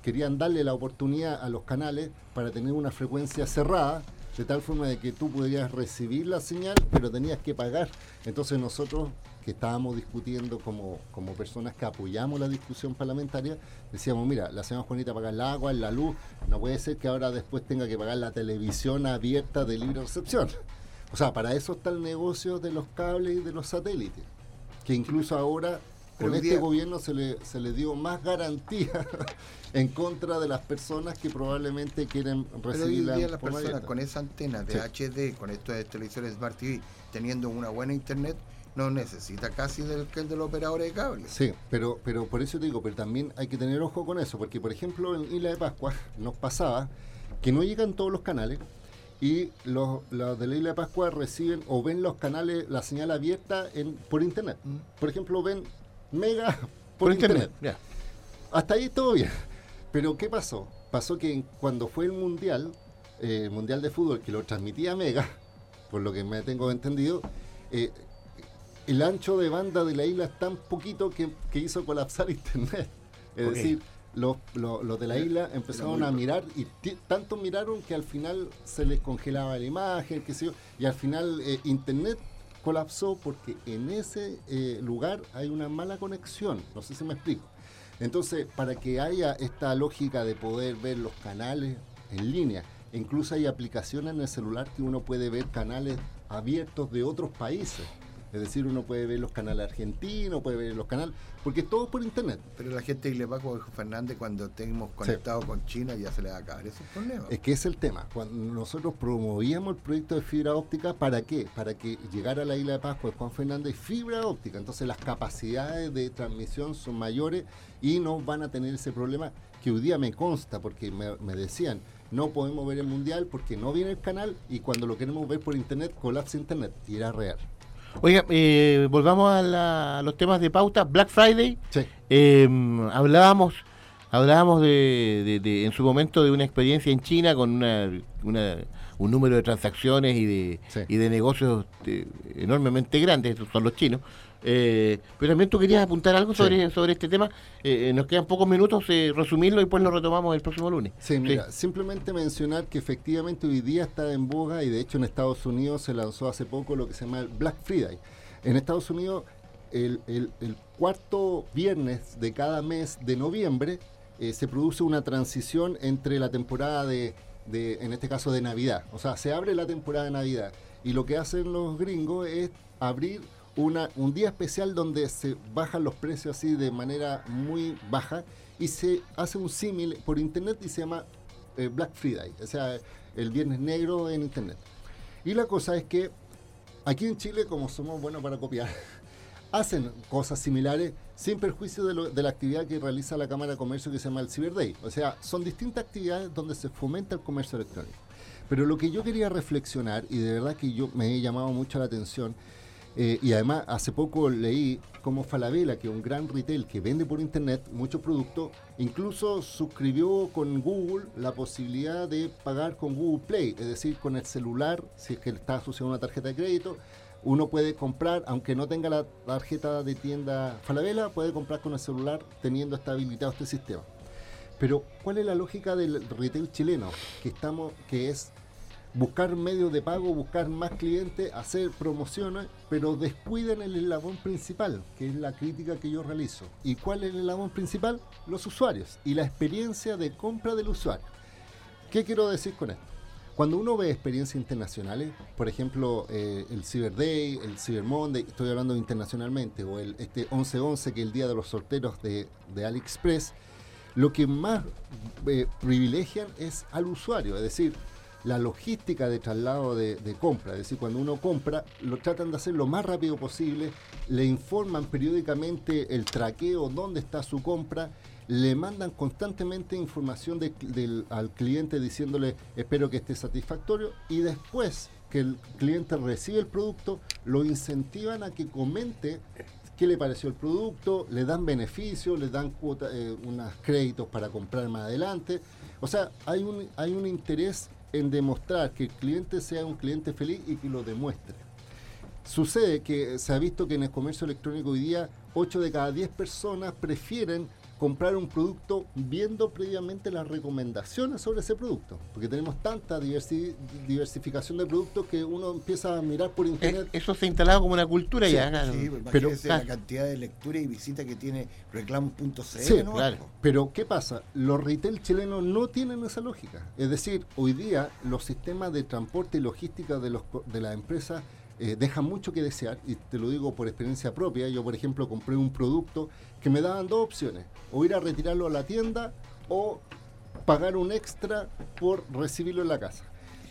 [SPEAKER 2] querían darle la oportunidad a los canales para tener una frecuencia cerrada, de tal forma de que tú podías recibir la señal, pero tenías que pagar. Entonces nosotros, que estábamos discutiendo como, como personas que apoyamos la discusión parlamentaria, decíamos, mira, la señora Juanita paga el agua, la luz, no puede ser que ahora después tenga que pagar la televisión abierta de libre recepción. O sea, para eso está el negocio de los cables y de los satélites, que incluso ahora
[SPEAKER 3] Pero
[SPEAKER 2] con este
[SPEAKER 3] día-
[SPEAKER 2] gobierno se le, se le dio más garantía en contra de las personas que probablemente quieren
[SPEAKER 3] Pero hoy
[SPEAKER 2] recibirla
[SPEAKER 3] día
[SPEAKER 2] en
[SPEAKER 3] las personas con esa antena de HD, con estos de televisores Smart TV, teniendo una buena internet, no necesita casi del que el del operador de cable.
[SPEAKER 2] Sí, pero, pero por eso te digo, pero también hay que tener ojo con eso, porque por ejemplo en Isla de Pascua nos pasaba que no llegan todos los canales y los, los de la Isla de Pascua reciben o ven los canales, la señal abierta en, por internet. Por ejemplo, ven Mega por,
[SPEAKER 1] Por
[SPEAKER 2] internet.
[SPEAKER 1] internet,
[SPEAKER 2] Hasta ahí todo bien. Pero ¿qué pasó? Pasó que cuando fue el Mundial, eh, el Mundial de Fútbol, que lo transmitía Mega, por lo que me tengo entendido, eh, el ancho de banda de la isla es tan poquito que, que hizo colapsar internet. Es decir, los, los- los de la isla empezaron a mirar y tanto miraron que al final se les congelaba la imagen, qué sé yo, y al final eh, internet colapsó porque en ese eh, lugar hay una mala conexión. No sé si me explico. Entonces, para que haya esta lógica de poder ver los canales en línea, incluso hay aplicaciones en el celular que uno puede ver canales abiertos de otros países. Es decir, uno puede ver los canales argentinos, puede ver los canales, porque es todo por internet.
[SPEAKER 3] Pero la gente de Ilepa, como dijo Fernández, cuando estemos conectados con China ya se le va a acabar ese problema.
[SPEAKER 2] Es que es el tema. Cuando nosotros promovíamos el proyecto de fibra óptica, ¿para qué? Para que llegara a la isla de Pascua de Juan Fernández fibra óptica. Entonces las capacidades de transmisión son mayores y no van a tener ese problema que hoy día me consta, porque me, me decían, no podemos ver el mundial porque no viene el canal y cuando lo queremos ver por internet, colapsa internet. Y era real.
[SPEAKER 1] Oiga, eh, volvamos a, la- a los temas de pauta. Black Friday. Eh, hablábamos hablábamos de, de- de- en su momento de una experiencia en China con una, una un número de transacciones y de, y de negocios eh, enormemente grandes, esos son los chinos. Eh, pero también tú querías apuntar algo sobre, sobre este tema. Eh, eh, nos quedan pocos minutos, eh, resumirlo y después lo retomamos el próximo lunes.
[SPEAKER 2] Sí, mira, simplemente mencionar que efectivamente hoy día está en boga y de hecho en Estados Unidos se lanzó hace poco lo que se llama el Black Friday. En Estados Unidos, el, el- el cuarto viernes de cada mes de noviembre eh, se produce una transición entre la temporada de, de, en este caso, de Navidad. O sea, se abre la temporada de Navidad y lo que hacen los gringos es abrir un día especial donde se bajan los precios así de manera muy baja y se hace un símil por internet y se llama eh, Black Friday, o sea, el viernes negro en internet. Y la cosa es que aquí en Chile, como somos buenos para copiar, hacen cosas similares sin perjuicio de la actividad que realiza la Cámara de Comercio que se llama el Cyber Day. O sea, son distintas actividades donde se fomenta el comercio electrónico. Pero lo que yo quería reflexionar, y de verdad que yo me he llamado mucho la atención, eh, y además hace poco leí como Falabella, que es un gran retail que vende por internet muchos productos, incluso suscribió con Google la posibilidad de pagar con Google Play, es decir, con el celular, si es que está asociado a una tarjeta de crédito, uno puede comprar, aunque no tenga la tarjeta de tienda Falabella, puede comprar con el celular teniendo está habilitado este sistema. Pero, ¿cuál es la lógica del retail chileno? Que estamos, que es buscar medios de pago, buscar más clientes, hacer promociones, pero descuiden el eslabón principal, que es la crítica que yo realizo. ¿Y cuál es el eslabón principal? Los usuarios y la experiencia de compra del usuario. ¿Qué quiero decir con esto? Cuando uno ve experiencias internacionales, por ejemplo, eh, el Cyber Day, el Cyber Monday, estoy hablando internacionalmente, o el este 11-11, que es el día de los sorteros de, de AliExpress, lo que más eh, privilegian es al usuario, es decir, la logística de traslado de, compra, es decir, cuando uno compra, lo tratan de hacer lo más rápido posible, le informan periódicamente el traqueo, dónde está su compra, le mandan constantemente información al cliente diciéndole espero que esté satisfactorio y después que el cliente recibe el producto, lo incentivan a que comente qué le pareció el producto, le dan beneficios, le dan cuota, eh, créditos para comprar más adelante. O sea, hay un, hay un interés en demostrar que el cliente sea un cliente feliz y que lo demuestre. Sucede que se ha visto que en el comercio electrónico hoy día 8 de cada 10 personas prefieren comprar un producto viendo previamente las recomendaciones sobre ese producto. Porque tenemos tanta diversi- diversificación de productos que uno empieza a mirar por internet.
[SPEAKER 1] Eso se ha instalado como una cultura
[SPEAKER 3] Sí,
[SPEAKER 1] ya. claro.
[SPEAKER 3] sí, pues,
[SPEAKER 2] Pero-
[SPEAKER 3] imagínese la cantidad de lectura y visita que tiene reclamos.cl.
[SPEAKER 2] Sí,
[SPEAKER 3] ¿no?
[SPEAKER 2] claro. Pero ¿qué pasa? Los retail chilenos no tienen esa lógica. Es decir, hoy día los sistemas de transporte y logística de, los, de las empresas eh, dejan mucho que desear, y te lo digo por experiencia propia. Yo, por ejemplo, compré un producto que me daban dos opciones, o ir a retirarlo a la tienda o pagar un extra por recibirlo en la casa.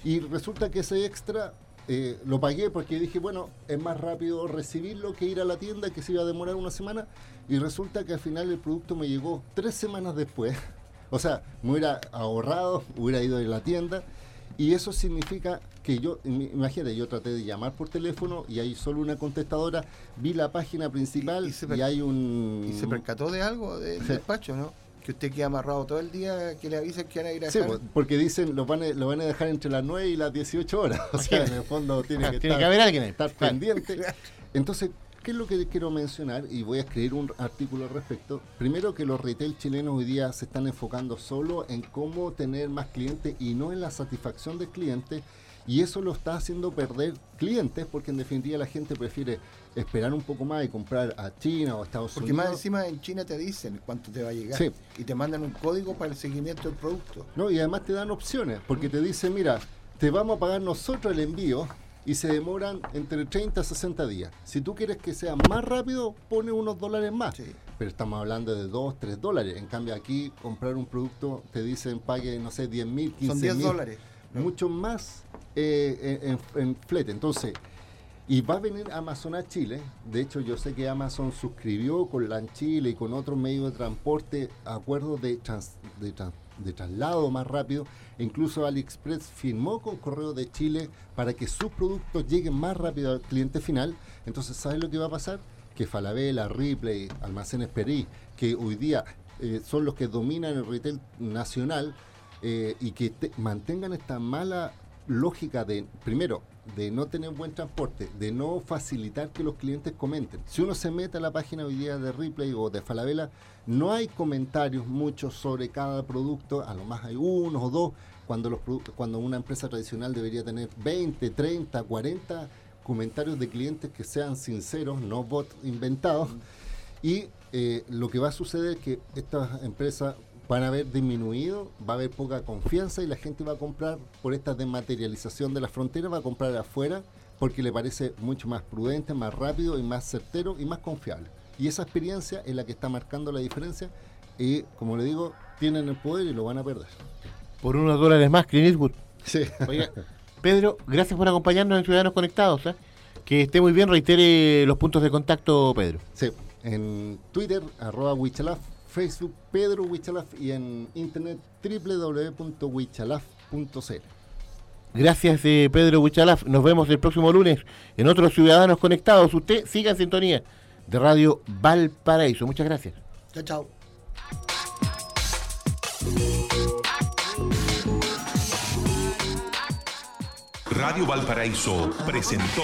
[SPEAKER 2] Y resulta que ese extra eh, lo pagué porque dije, bueno, es más rápido recibirlo que ir a la tienda, que se iba a demorar una semana. Y resulta que al final el producto me llegó tres semanas después. O sea, me hubiera ahorrado, hubiera ido a la tienda. Y eso significa que yo, im- imagínate, yo traté de llamar por teléfono y hay solo una contestadora, vi la página principal y, hay un...
[SPEAKER 3] ¿Y se percató de algo del
[SPEAKER 2] Sí.
[SPEAKER 3] despacho, no? Que usted queda amarrado todo el día, que le avisen que van a ir a
[SPEAKER 2] Sí,
[SPEAKER 3] dejar.
[SPEAKER 2] pues, porque dicen, lo van, a, lo van a dejar entre las 9 y las 18 horas. O sea, en el fondo tiene que,
[SPEAKER 1] Tiene
[SPEAKER 2] estar,
[SPEAKER 1] que haber alguien ahí.
[SPEAKER 2] estar
[SPEAKER 1] Claro.
[SPEAKER 2] pendiente. Entonces, ¿qué es lo que quiero mencionar? Y voy a escribir un artículo al respecto. Primero que los retail chilenos hoy día se están enfocando solo en cómo tener más clientes y no en la satisfacción del cliente. Y eso lo está haciendo perder clientes porque en definitiva la gente prefiere esperar un poco más y comprar a China o a Estados
[SPEAKER 3] Porque
[SPEAKER 2] Unidos.
[SPEAKER 3] más encima en China te dicen cuánto te va a llegar.
[SPEAKER 2] Sí.
[SPEAKER 3] Y te mandan un código para el seguimiento del producto.
[SPEAKER 2] No, y además te dan opciones, porque te dicen, mira, te vamos a pagar nosotros el envío y se demoran entre 30 a 60 días. Si tú quieres que sea más rápido, pone unos dólares más. Pero estamos hablando de 2, 3 dólares. En cambio, aquí comprar un producto te dicen pague, no sé, 10 mil, 15
[SPEAKER 3] Son 10
[SPEAKER 2] mil.
[SPEAKER 3] dólares.
[SPEAKER 2] Mucho más eh, en, en- en flete. Entonces, y va a venir Amazon a Chile. De hecho, yo sé que Amazon suscribió con LAN Chile y con otros medios de transporte acuerdos de, trans- de, tran- de traslado más rápido. Incluso AliExpress firmó con Correo de Chile para que sus productos lleguen más rápido al cliente final. Entonces, ¿sabes lo que va a pasar? Que Falabella, Ripley, Almacenes Perí, que hoy día eh, son los que dominan el retail nacional eh, y que te- mantengan esta mala lógica de, primero, de no tener buen transporte, de no facilitar que los clientes comenten. Si uno se mete a la página hoy día de Ripley o de Falabella, no hay comentarios muchos sobre cada producto, a lo más hay uno o dos, cuando, los, cuando una empresa tradicional debería tener 20, 30, 40 comentarios de clientes que sean sinceros, no bots inventados. Y eh, lo que va a suceder es que estas empresas van a haber disminuido, va a haber poca confianza y la gente va a comprar por esta desmaterialización de las fronteras, va a comprar afuera porque le parece mucho más prudente, más rápido y más certero y más confiable. Y esa experiencia es la que está marcando la diferencia y, como le digo, tienen el poder y lo van a perder.
[SPEAKER 1] Por unos dólares más, Clint Eastwood.
[SPEAKER 2] Sí.
[SPEAKER 1] Oiga, Pedro, gracias por acompañarnos en Ciudadanos Conectados. ¿eh? Que esté muy bien, reitere los puntos de contacto, Pedro.
[SPEAKER 2] Sí, en Twitter, arroba Wichalaf, Facebook, Pedro Wichalaf y en internet www.wichalaf.cl.
[SPEAKER 1] Gracias, eh, Pedro Huichalaf. Nos vemos el próximo lunes en otros Ciudadanos Conectados. Usted siga en sintonía de Radio Valparaíso. Muchas gracias.
[SPEAKER 3] Chao, chao.
[SPEAKER 19] Radio Valparaíso presentó